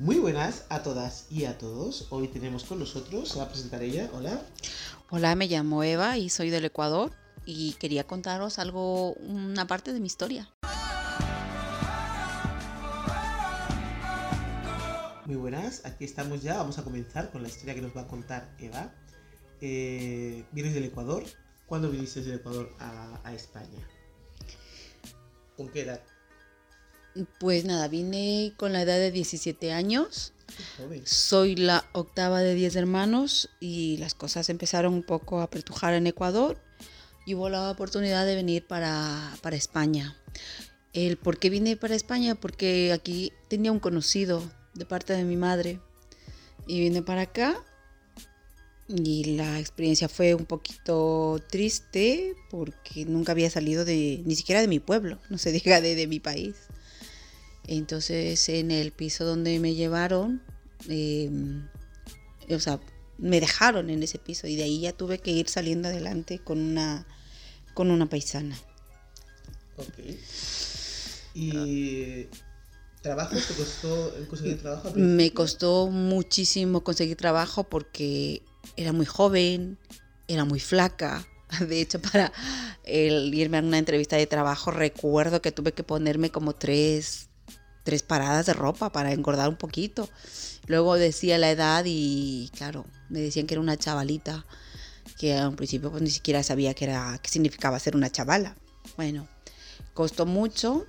Muy buenas a todas y a todos. Hoy tenemos con nosotros, se va a presentar ella. Hola. Hola, me llamo Eva y soy del Ecuador y quería contaros algo, una parte de mi historia. Muy buenas, aquí estamos ya. Vamos a comenzar con la historia que nos va a contar Eva. Eh, vienes del Ecuador. ¿Cuándo viniste del Ecuador a, a España? ¿Con qué edad? Pues nada, vine con la edad de 17 años. Soy la octava de 10 hermanos y las cosas empezaron un poco a apretujar en Ecuador y hubo la oportunidad de venir para, para España. El por qué vine para España, porque aquí tenía un conocido de parte de mi madre y vine para acá y la experiencia fue un poquito triste porque nunca había salido de ni siquiera de mi pueblo, no se diga de, de mi país. Entonces en el piso donde me llevaron, eh, o sea, me dejaron en ese piso y de ahí ya tuve que ir saliendo adelante con una, con una paisana. Ok. ¿Y trabajo te costó conseguir trabajo? Me costó muchísimo conseguir trabajo porque era muy joven, era muy flaca. De hecho, para el irme a una entrevista de trabajo, recuerdo que tuve que ponerme como tres, tres paradas de ropa para engordar un poquito. Luego decía la edad y, claro, me decían que era una chavalita, que a un principio pues ni siquiera sabía qué era, qué significaba ser una chavala. Bueno, costó mucho.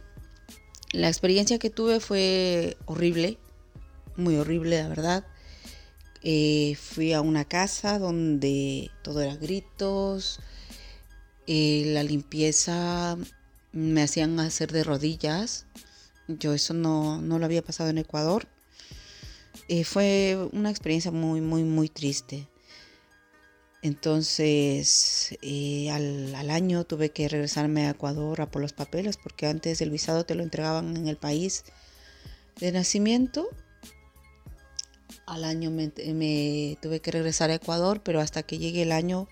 La experiencia que tuve fue horrible, muy horrible, la verdad. Eh, fui a una casa donde todo era gritos, eh, la limpieza me hacían hacer de rodillas. Yo eso no, no lo había pasado en Ecuador. Eh, fue una experiencia muy, muy, muy triste. Entonces, eh, al, al año tuve que regresarme a Ecuador a por los papeles, porque antes el visado te lo entregaban en el país de nacimiento. Al año me, me tuve que regresar a Ecuador, pero hasta que llegue el año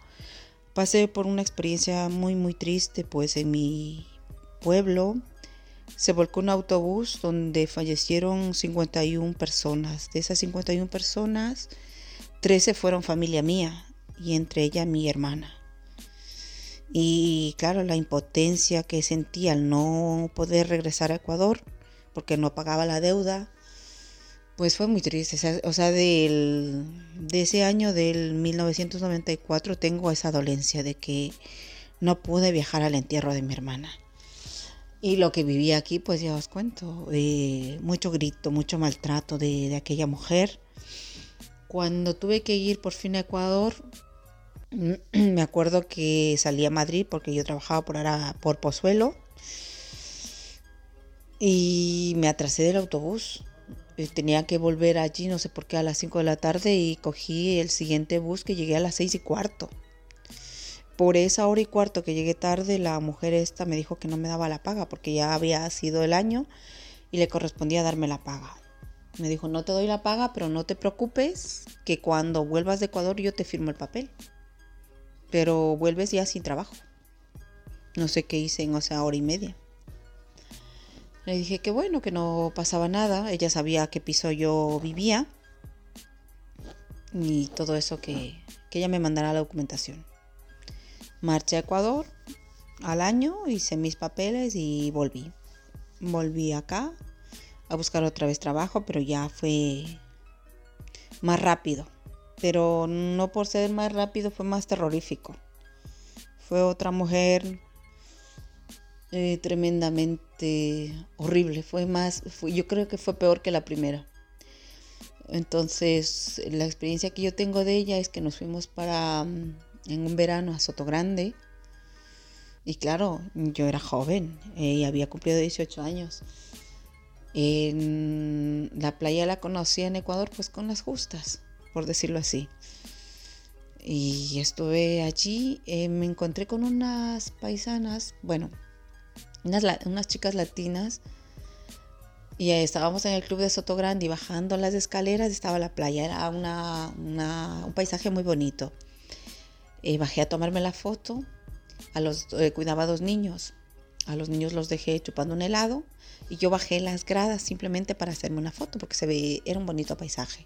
pasé por una experiencia muy, muy triste, pues en mi pueblo se volcó un autobús donde fallecieron 51 personas. De esas 51 personas, 13 fueron familia mía y entre ellas mi hermana. Y claro, la impotencia que sentí al no poder regresar a Ecuador porque no pagaba la deuda, pues fue muy triste. O sea, de ese año del 1994 tengo esa dolencia de que no pude viajar al entierro de mi hermana. Y lo que viví aquí, pues ya os cuento, mucho grito, mucho maltrato de, de aquella mujer. Cuando tuve que ir por fin a Ecuador, me acuerdo que salí a Madrid porque yo trabajaba por, ahora, por Pozuelo y me atrasé del autobús. Eh, Tenía que volver allí, no sé por qué, a las 5 de la tarde y cogí el siguiente bus que llegué a las 6 y cuarto. Por esa hora y cuarto que llegué tarde, la mujer esta me dijo que no me daba la paga porque ya había sido el año y le correspondía darme la paga. Me dijo, no te doy la paga, pero no te preocupes, que cuando vuelvas de Ecuador yo te firmo el papel. Pero vuelves ya sin trabajo. No sé qué hice en esa hora y media. Le dije que bueno, que no pasaba nada. Ella sabía qué piso yo vivía. Y todo eso que, que ella me mandara la documentación. Marché a Ecuador al año, hice mis papeles y volví. Volví acá a buscar otra vez trabajo, pero ya fue más rápido. Pero no por ser más rápido, fue más terrorífico. Fue otra mujer eh, tremendamente horrible. Fue más, yo creo que fue peor que la primera. Entonces, la experiencia que yo tengo de ella es que nos fuimos para mm, en un verano a Sotogrande. Y claro, yo era joven eh, y había cumplido 18 años. En la playa la conocí en Ecuador pues con las justas, por decirlo así. Y estuve allí, eh, me encontré con unas paisanas, bueno, unas, unas chicas latinas. Y estábamos en el club de Sotogrande y bajando las escaleras estaba la playa. Era una, una- un paisaje muy bonito. Eh, bajé a tomarme la foto. A los, eh, cuidaba a dos niños. A los niños los dejé chupando un helado y yo bajé las gradas simplemente para hacerme una foto porque se ve, era un bonito paisaje.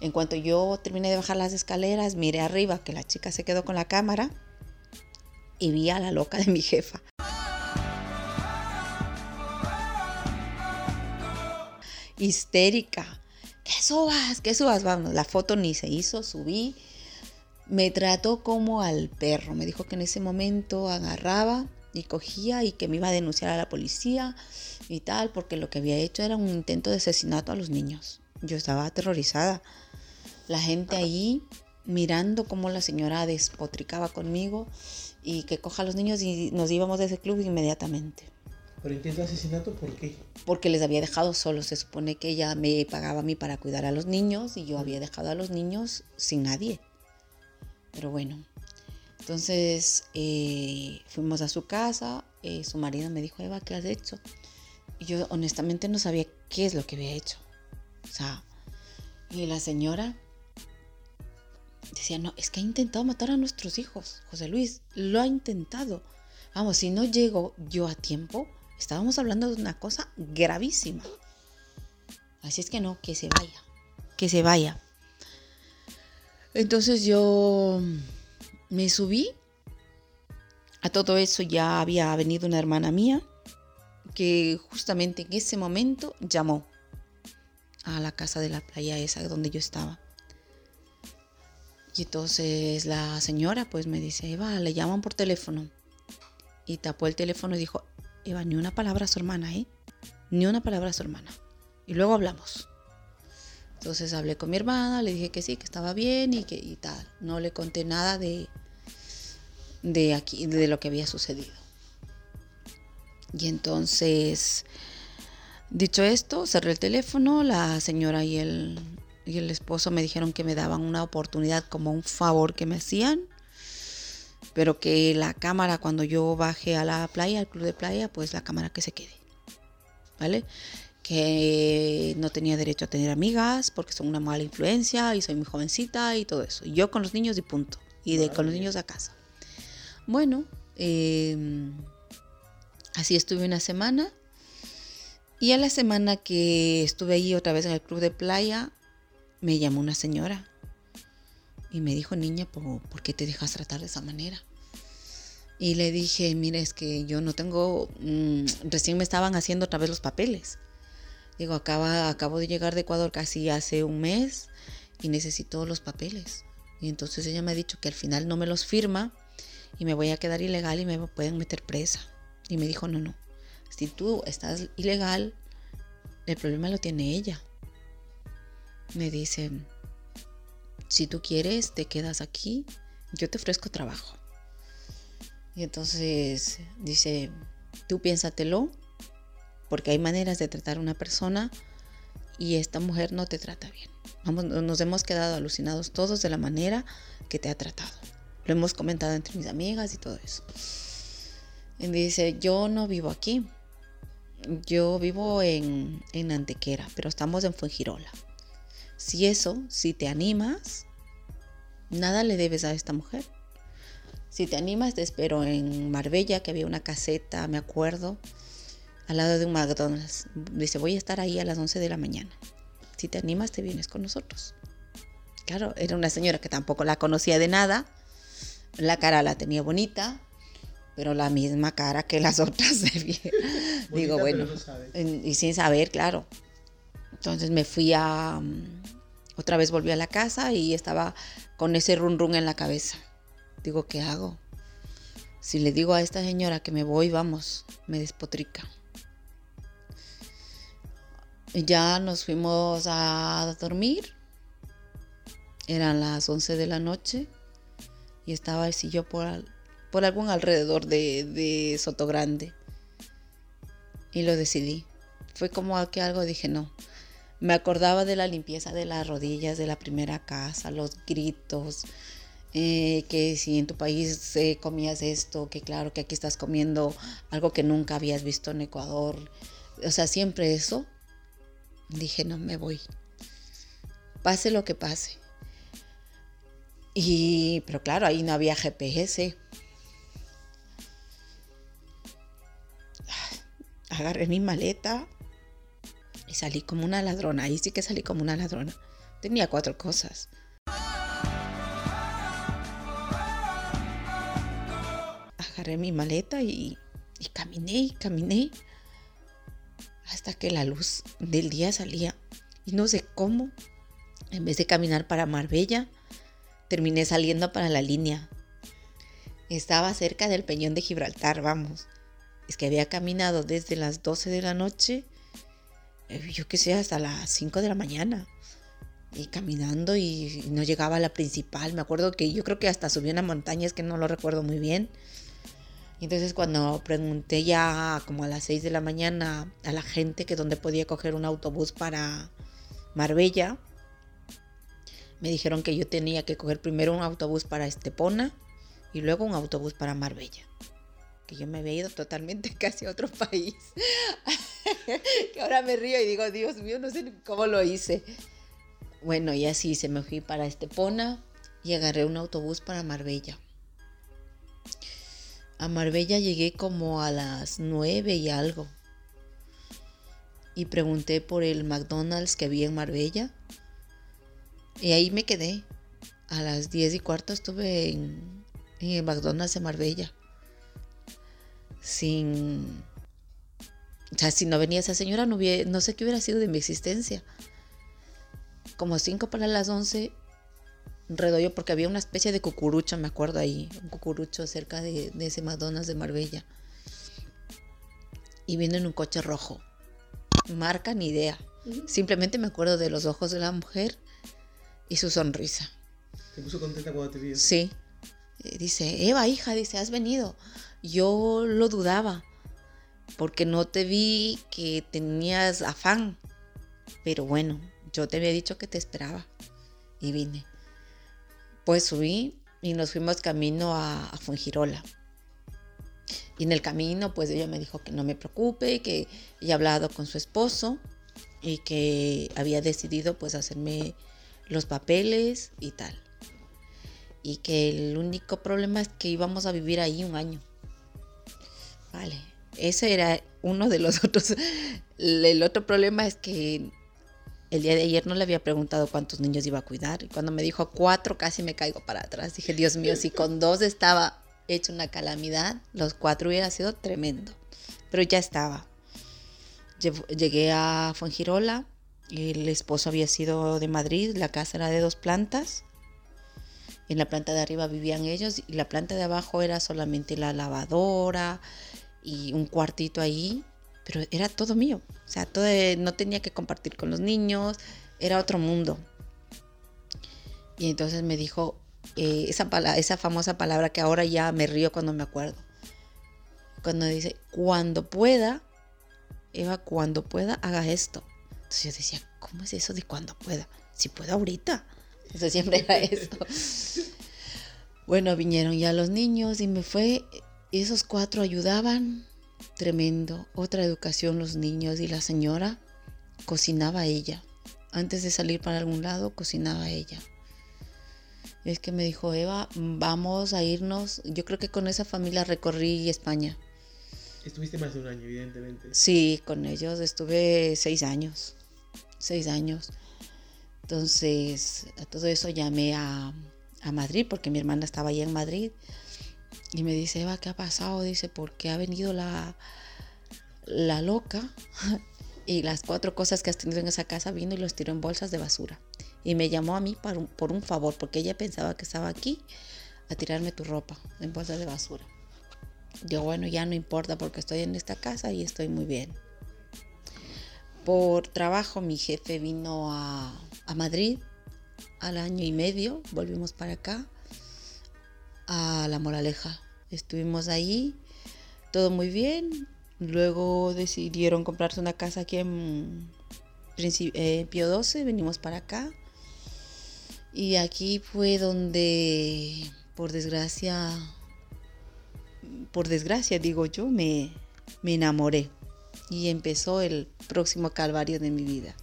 En cuanto yo terminé de bajar las escaleras, miré arriba que la chica se quedó con la cámara y vi a la loca de mi jefa. Histérica. Que subas, que subas. Vamos, la foto ni se hizo, subí. Me trató como al perro. Me dijo que en ese momento agarraba y cogía y que me iba a denunciar a la policía y tal, porque lo que había hecho era un intento de asesinato a los niños. Yo estaba aterrorizada. La gente ahí mirando cómo la señora despotricaba conmigo y que coja a los niños y nos íbamos de ese club inmediatamente. ¿Por intento de asesinato por qué? Porque les había dejado solos. Se supone que ella me pagaba a mí para cuidar a los niños y yo había dejado a los niños sin nadie. Pero bueno, entonces eh, fuimos a su casa, eh, su marido me dijo, Eva, ¿qué has hecho? Y yo honestamente no sabía qué es lo que había hecho. O sea, y la señora decía, no, es que ha intentado matar a nuestros hijos, José Luis, lo ha intentado. Vamos, si no llego yo a tiempo, estábamos hablando de una cosa gravísima. Así es que no, que se vaya, que se vaya. Entonces yo me subí. A todo eso ya había venido una hermana mía que justamente en ese momento llamó a la casa de la playa esa donde yo estaba. Y entonces la señora pues me dice, Eva, le llaman por teléfono. Y tapó el teléfono y dijo, Eva, ni una palabra a su hermana, ¿eh? Ni una palabra a su hermana. Y luego hablamos. Entonces hablé con mi hermana, le dije que sí, que estaba bien y que y tal. No le conté nada de, de aquí, de lo que había sucedido. Y entonces, dicho esto, cerré el teléfono, la señora y el, y el esposo me dijeron que me daban una oportunidad como un favor que me hacían, pero que la cámara cuando yo baje a la playa, al club de playa, pues la cámara que se quede. ¿Vale? Que no tenía derecho a tener amigas porque son una mala influencia y soy muy jovencita y todo eso. Y yo con los niños y punto. Y de con los niños a casa. Bueno, em, así estuve una semana. Y a la semana que estuve ahí otra vez en el club de playa, me llamó una señora y me dijo, niña, ¿por, qué te dejas tratar de esa manera? Y le dije, mire, es que yo no tengo, mm, recién me estaban haciendo otra vez los papeles. Digo, acaba, acabo de llegar de Ecuador casi hace un mes y necesito los papeles. Y entonces ella me ha dicho que al final no me los firma y me voy a quedar ilegal y me pueden meter presa. Y me dijo, no, no, si tú estás ilegal, el problema lo tiene ella me dicen, si tú quieres, te quedas aquí, yo te ofrezco trabajo. Y entonces dice, tú piénsatelo, porque hay maneras de tratar a una persona y esta mujer no te trata bien. nos hemos quedado alucinados todos de la manera que te ha tratado. Lo hemos comentado entre mis amigas y todo eso. Y dice, yo no vivo aquí. Yo vivo en, en Antequera, pero estamos en Fuengirola. Si eso, si te animas, nada le debes a esta mujer. Si te animas, te espero en Marbella, que había una caseta, me acuerdo, al lado de un McDonald's. Dice, voy a estar ahí a las 11 de la mañana. Si te animas, te vienes con nosotros. Claro, era una señora que tampoco la conocía de nada. La cara la tenía bonita, pero la misma cara que las otras. Digo, bueno, y sin saber, claro. Entonces me fui a... Mm, otra vez volví a la casa y estaba con ese run run en la cabeza. Digo, ¿qué hago? Si le digo a esta señora que me voy, vamos, me despotrica. Ya nos fuimos a dormir. Eran las 11 de la noche y estaba yo por, por algún alrededor de, de Soto Grande. Y lo decidí. Fue como que algo dije, no, me acordaba de la limpieza de las rodillas de la primera casa, los gritos, eh, que si en tu país eh, comías esto, que claro que aquí estás comiendo algo que nunca habías visto en Ecuador. O sea, siempre eso. Dije, no, me voy. Pase lo que pase. Y, pero claro, ahí no había GPS. agarré mi maleta y salí como una ladrona. Ahí sí que salí como una ladrona. Tenía cuatro cosas. Agarré mi maleta y, caminé caminé hasta que la luz del día salía. Y no sé cómo, en vez de caminar para Marbella, terminé saliendo para la línea. Estaba cerca del peñón de Gibraltar, vamos. Es que había caminado desde las 12 de la noche, eh, yo qué sé, hasta las 5 de la mañana. Y caminando y no llegaba a la principal. Me acuerdo que yo creo que hasta subí una montaña, es que no lo recuerdo muy bien. Entonces cuando pregunté ya como a las 6 de la mañana a la gente que dónde podía coger un autobús para Marbella, me dijeron que yo tenía que coger primero un autobús para Estepona y luego un autobús para Marbella. Que yo me había ido totalmente casi a otro país. que ahora me río y digo, Dios mío, no sé cómo lo hice. Bueno, y así se me fui para Estepona y agarré un autobús para Marbella. A Marbella llegué como a las nueve y algo. Y pregunté por el McDonald's que había en Marbella. Y ahí me quedé. A las diez y cuarto estuve en, el McDonald's de Marbella. Sin... O sea, si no venía esa señora, no, hubiera, no sé qué hubiera sido de mi existencia. Como cinco para las once redollo porque había una especie de cucurucho, me acuerdo ahí, un cucurucho cerca de, de ese Madonnas de Marbella. Y vino en un coche rojo. Marca ni idea. Simplemente me acuerdo de los ojos de la mujer y su sonrisa. ¿Te puso contenta cuando te vio? Sí. Eh, Dice, Eva, hija, dice, has venido. Yo lo dudaba porque no te vi que tenías afán. Pero bueno, yo te había dicho que te esperaba y vine. Pues subí y nos fuimos camino a, a Fuengirola. Y en el camino, pues ella me dijo que no me preocupe, que ella ha hablado con su esposo y que había decidido pues hacerme los papeles y tal. Y que el único problema es que íbamos a vivir ahí un año. Vale, ese era uno de los otros. El otro problema es que el día de ayer no le había preguntado cuántos niños iba a cuidar. Y cuando me dijo cuatro, casi me caigo para atrás. Dije, Dios mío, si con dos estaba hecho una calamidad, los cuatro hubiera sido tremendo. Pero ya estaba. Llegué a Fuengirola. El esposo había sido de Madrid. La casa era de dos plantas. En la planta de arriba vivían ellos y la planta de abajo era solamente la lavadora y un cuartito ahí pero era todo mío. O sea, todo, no tenía que compartir con los niños, era otro mundo. Y entonces me dijo eh, esa, esa famosa palabra que ahora ya me río cuando me acuerdo. Cuando dice, cuando pueda, Eva, cuando pueda, haga esto. Entonces yo decía, ¿cómo es eso de cuando pueda? Si puedo ahorita. Eso siempre era eso. bueno, vinieron ya los niños y me fue, esos cuatro ayudaban, Tremendo. Otra educación los niños y la señora cocinaba ella. Antes de salir para algún lado, cocinaba ella. Es que me dijo, Eva, vamos a irnos. Yo creo que con esa familia recorrí España. Estuviste más de un año, evidentemente. Sí, con ellos estuve seis años. Seis años. Entonces, a todo eso llamé a, a Madrid, porque mi hermana estaba allá en Madrid. Y me dice, Eva, ¿qué ha pasado? Dice, porque ha venido la, la loca y las cuatro cosas que has tenido en esa casa vino y los tiró en bolsas de basura. Y me llamó a mí por un, por un favor, porque ella pensaba que estaba aquí a tirarme tu ropa en bolsas de basura. Yo, bueno, ya no importa porque estoy en esta casa y estoy muy bien. Por trabajo mi jefe vino a, a Madrid al año y medio, volvimos para acá a La Moraleja. Estuvimos ahí, todo muy bien. Luego decidieron comprarse una casa aquí en eh, Pío 12, venimos para acá. Y aquí fue donde, por desgracia, por desgracia digo yo, me, me enamoré. Y empezó el próximo calvario de mi vida,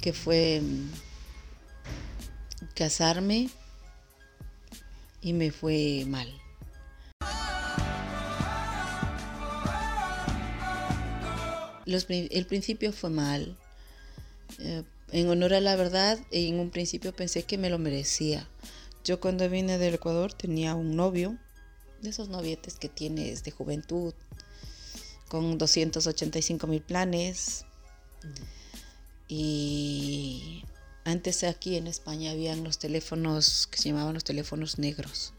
que fue mm, casarme y me fue mal. El principio fue mal. Eh, en honor a la verdad, en un principio pensé que me lo merecía. Yo cuando vine del Ecuador tenía un novio, de esos novietes que tienes de juventud, con 285 mil planes. Y antes aquí en España habían los teléfonos que se llamaban los teléfonos negros.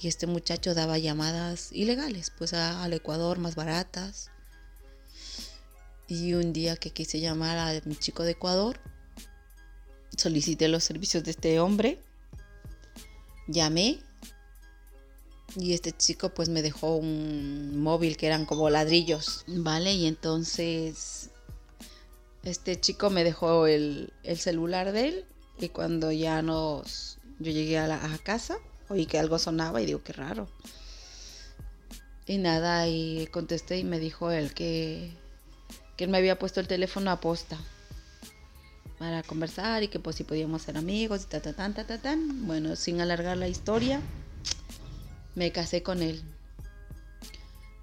Y este muchacho daba llamadas ilegales, pues al Ecuador más baratas. Y un día que quise llamar a mi chico de Ecuador, solicité los servicios de este hombre, llamé y este chico pues me dejó un móvil que eran como ladrillos, ¿vale? Y entonces este chico me dejó el, celular de él y cuando ya nos, yo llegué a, la, casa, oí que algo sonaba y digo, qué raro. Y nada, y contesté y me dijo él que, él me había puesto el teléfono a posta para conversar y que pues si podíamos ser amigos y ta ta ta ta tan. Bueno, sin alargar la historia, me casé con él.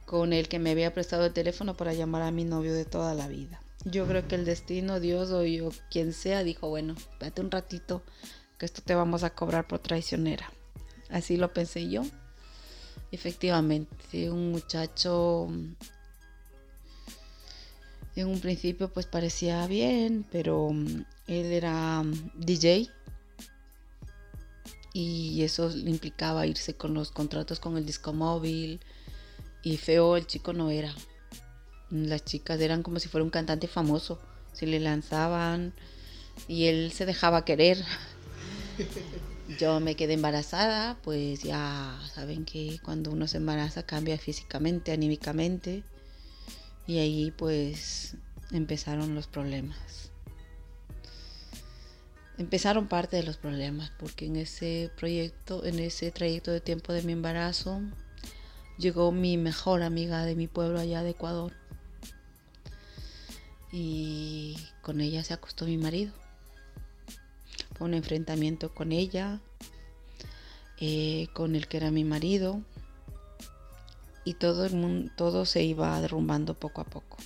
Con el que me había prestado el teléfono para llamar a mi novio de toda la vida. Yo creo que el destino, Dios o yo, quien sea, dijo, bueno, espérate un ratito, que esto te vamos a cobrar por traicionera. Así lo pensé yo. Efectivamente, un muchacho en un principio pues parecía bien, pero él era DJ y eso implicaba irse con los contratos con el disco móvil y feo el chico no era. Las chicas eran como si fuera un cantante famoso, se le lanzaban y él se dejaba querer. Yo me quedé embarazada, pues ya saben que cuando uno se embaraza cambia físicamente, anímicamente y ahí pues empezaron los problemas empezaron parte de los problemas, porque en ese proyecto, en ese trayecto de tiempo de mi embarazo, llegó mi mejor amiga de mi pueblo allá de Ecuador. Y con ella se acostó mi marido. Fue un enfrentamiento con ella, eh, con el que era mi marido. Y todo el mundo, todo se iba derrumbando poco a poco.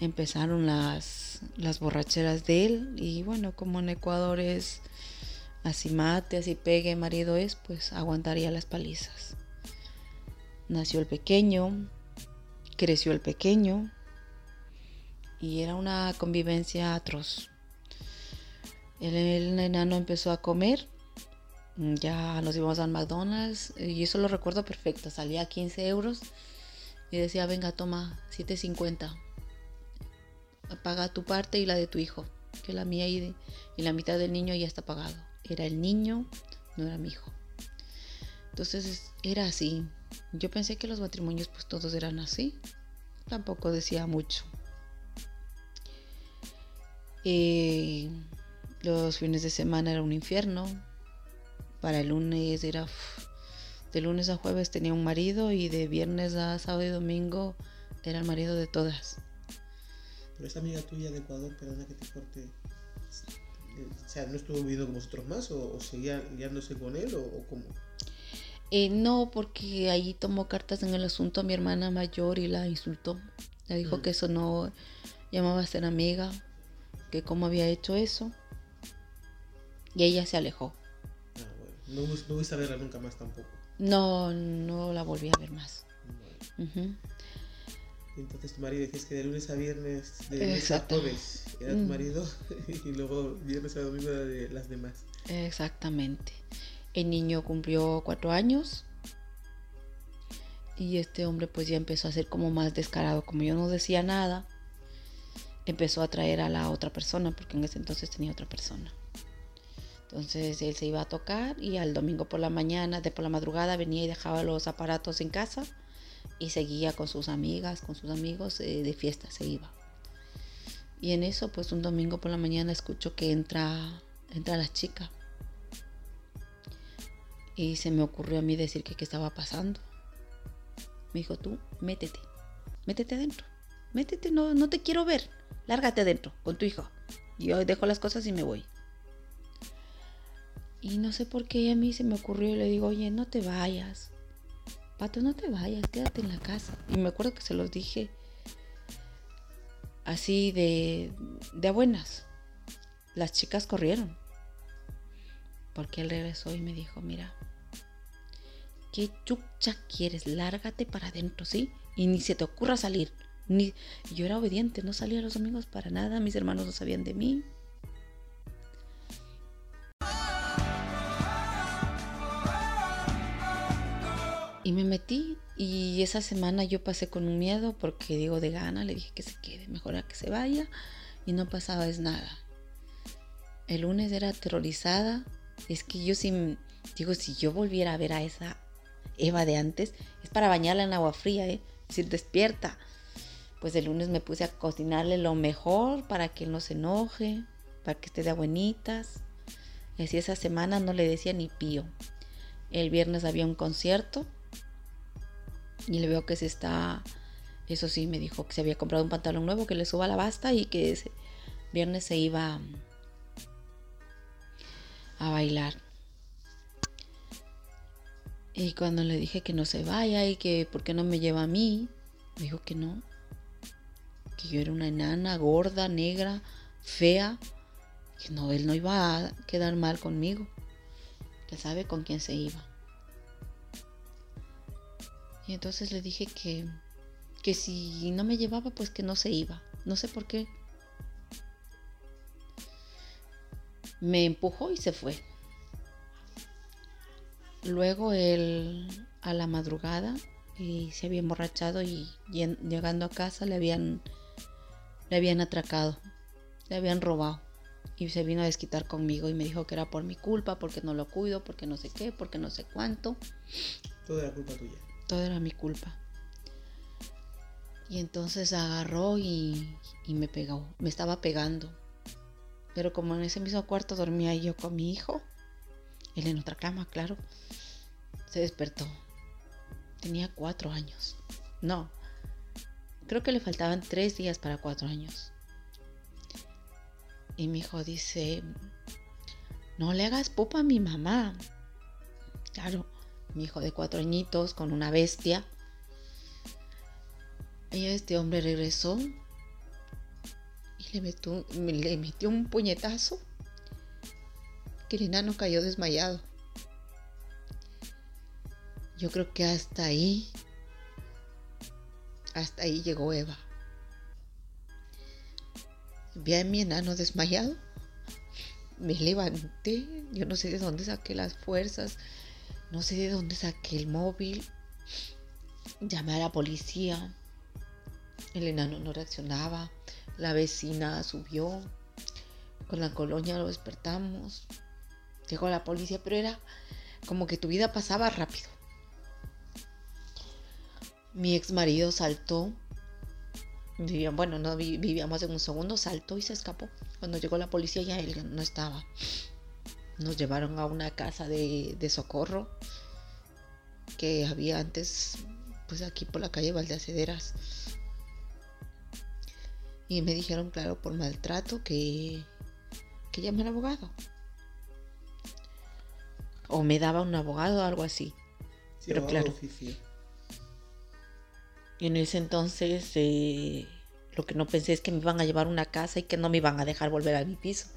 Empezaron las las borracheras de él y bueno, como en Ecuador es así mate, así pegue, marido es, pues aguantaría las palizas. Nació el pequeño, creció el pequeño y era una convivencia atroz. El, el enano empezó a comer, ya nos íbamos al McDonald's y eso lo recuerdo perfecto, salía a 15 euros y decía, venga, toma, 7.50 paga tu parte y la de tu hijo, que la mía y, la mitad del niño ya está pagado. Era el niño, no era mi hijo. Entonces era así. Yo pensé que los matrimonios pues todos eran así. Tampoco decía mucho. Eh, los fines de semana era un infierno. Para el lunes era... de lunes a jueves tenía un marido y de viernes a sábado y domingo era el marido de todas. Pero esa amiga tuya de Ecuador, perdona que te corte, o sea, ¿no estuvo viviendo con vosotros más o, seguía liándose con él o, cómo? Eh, no, porque ahí tomó cartas en el asunto a mi hermana mayor y la insultó. Le dijo mm. que eso no llamaba a ser amiga, que cómo había hecho eso. Y ella se alejó. No, no a verla nunca más tampoco. No, no la volví a ver más. Entonces tu marido decías que de lunes a viernes, de lunes a jueves era tu mm. marido y luego viernes a domingo era de las demás. Exactamente. El niño cumplió cuatro años y este hombre pues ya empezó a ser como más descarado. Como yo no decía nada, empezó a traer a la otra persona porque en ese entonces tenía otra persona. Entonces él se iba a tocar y al domingo por la mañana, de por la madrugada, venía y dejaba los aparatos en casa y seguía con sus amigas, con sus amigos eh, de fiesta, se iba. Y en eso, pues un domingo por la mañana escucho que entra, entra la chica. Y se me ocurrió a mí decir que qué estaba pasando. Me dijo, tú, métete, métete adentro, métete, no, no te quiero ver, lárgate adentro con tu hijo. Yo dejo las cosas y me voy. Y no sé por qué a mí se me ocurrió y le digo, oye, no te vayas. Pato, no te vayas, quédate en la casa. Y me acuerdo que se los dije así de, de buenas. Las chicas corrieron. Porque él regresó y me dijo, mira, ¿qué chucha quieres? Lárgate para adentro, ¿sí? Y ni se te ocurra salir. Ni... Yo era obediente, no salía los domingos para nada, mis hermanos no sabían de mí. Y me metí y esa semana yo pasé con un miedo porque digo de gana, le dije que se quede, mejor a que se vaya y no pasaba es nada. El lunes era aterrorizada, es que yo sí, digo, si yo volviera a ver a esa Eva de antes, es para bañarla en agua fría, ¿eh? es decir, despierta. Pues el lunes me puse a cocinarle lo mejor para que no se enoje, para que esté de buenitas. Y así esa semana no le decía ni pío. El viernes había un concierto y le veo que se está, eso sí, me dijo que se había comprado un pantalón nuevo, que le suba la basta y que ese viernes se iba a bailar. Y cuando le dije que no se vaya y que por qué no me lleva a mí, me dijo que no. Que yo era una enana, gorda, negra, fea. Que no, él no iba a quedar mal conmigo. Que sabe con quién se iba. Y entonces le dije que, que si no me llevaba, pues que no se iba. No sé por qué. Me empujó y se fue. Luego él a la madrugada y se había emborrachado y llegando a casa le habían le habían atracado, le habían robado y se vino a desquitar conmigo y me dijo que era por mi culpa, porque no lo cuido, porque no sé qué, porque no sé cuánto. Todo era culpa tuya todo era mi culpa. Y entonces agarró y, me pegó, me estaba pegando. Pero como en ese mismo cuarto dormía yo con mi hijo, él en otra cama, claro, se despertó. Tenía cuatro años. No, creo que le faltaban tres días para cuatro años. Y mi hijo dice, no le hagas pupa a mi mamá. Claro, mi hijo de cuatro añitos con una bestia. Y este hombre regresó y le metió, le metió un puñetazo que el enano cayó desmayado. Yo creo que hasta ahí, hasta ahí llegó Eva. Vi a mi enano desmayado. Me levanté, yo no sé de dónde saqué las fuerzas no sé de dónde saqué el móvil. Llamé a la policía. El enano no reaccionaba. La vecina subió. Con la colonia lo despertamos. Llegó la policía, pero era como que tu vida pasaba rápido. Mi ex marido saltó. bueno, no vivíamos en un segundo, saltó y se escapó. Cuando llegó la policía ya él no estaba. Nos llevaron a una casa de, socorro que había antes, pues aquí por la calle Valdeacederas. Y me dijeron, claro, por maltrato, que, que llame al abogado. O me daba un abogado o algo así. Pero claro. Y en ese entonces eh, lo que no pensé es que me iban a llevar a una casa y que no me iban a dejar volver a mi piso.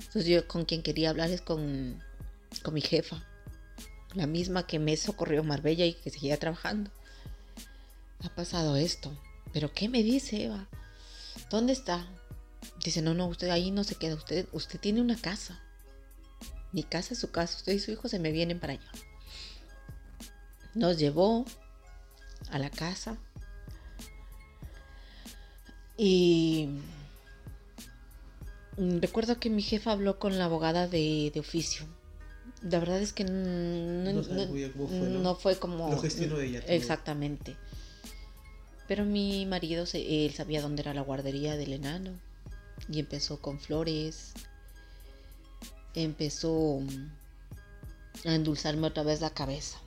Entonces yo con quien quería hablar es con, con mi jefa, la misma que me socorrió Marbella y que seguía trabajando. Ha pasado esto. ¿Pero qué me dice Eva? ¿Dónde está? Dice, no, no, usted ahí no se queda. Usted, usted tiene una casa. Mi casa es su casa. Usted y su hijo se me vienen para allá. Nos llevó a la casa. Y recuerdo que mi jefa habló con la abogada de, oficio. La verdad es que no, fue, como... Lo gestionó ella. Exactamente. Pero mi marido, él sabía dónde era la guardería del enano. Y empezó con flores. Empezó mm, a endulzarme otra vez la cabeza.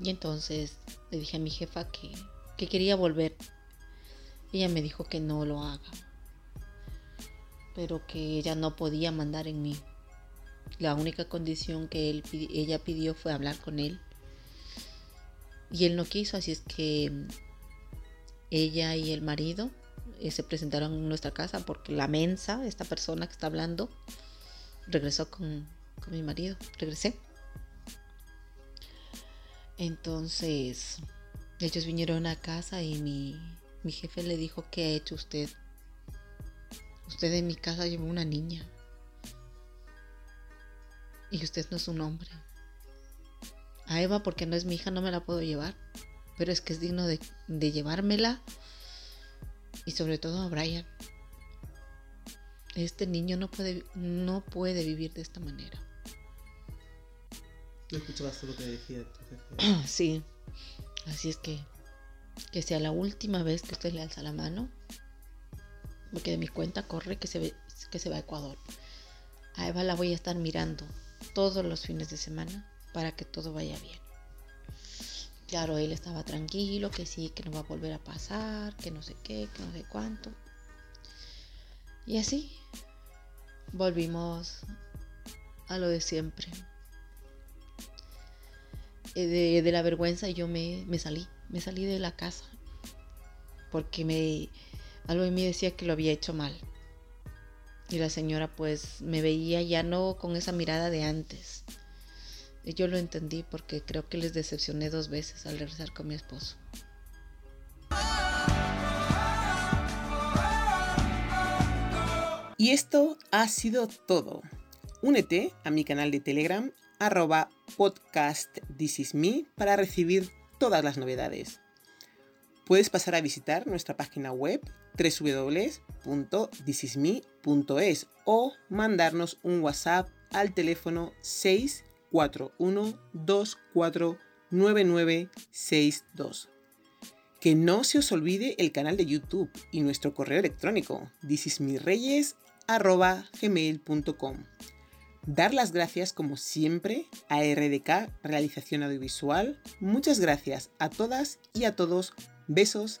Y entonces le dije a mi jefa que, que quería volver. Ella me dijo que no lo haga pero que ella no podía mandar en mí. La única condición que él, ella pidió fue hablar con él. Y él no quiso, así es que ella y el marido eh, se presentaron en nuestra casa porque la mensa, esta persona que está hablando, regresó con, con mi marido. Regresé. Entonces, ellos vinieron a casa y mi, mi jefe le dijo, ¿qué ha hecho usted? Usted en mi casa llevó una niña. Y usted no es un hombre. A Eva, porque no es mi hija, no me la puedo llevar. Pero es que es digno de, de llevármela. Y sobre todo a Brian. Este niño no puede, no puede vivir de esta manera. No escuchabas lo que decía. Sí. Así es que que sea la última vez que usted le alza la mano. Porque de mi cuenta corre que se, ve, que se va a Ecuador. A Eva la voy a estar mirando todos los fines de semana para que todo vaya bien. Claro, él estaba tranquilo, que sí, que no va a volver a pasar, que no sé qué, que no sé cuánto. Y así volvimos a lo de siempre. Eh, de, de la vergüenza yo me, me, salí, me salí de la casa. Porque me, algo de mí decía que lo había hecho mal. Y la señora pues me veía ya no con esa mirada de antes. Y yo lo entendí porque creo que les decepcioné dos veces al regresar con mi esposo. Y esto ha sido todo. Únete a mi canal de Telegram arroba podcast This is me para recibir todas las novedades. Puedes pasar a visitar nuestra página web www.thisisme.es o mandarnos un WhatsApp al teléfono 641249962. Que no se os olvide el canal de YouTube y nuestro correo electrónico thisismireyes@gmail.com. Dar las gracias como siempre a RDK Realización Audiovisual. Muchas gracias a todas y a todos. Besos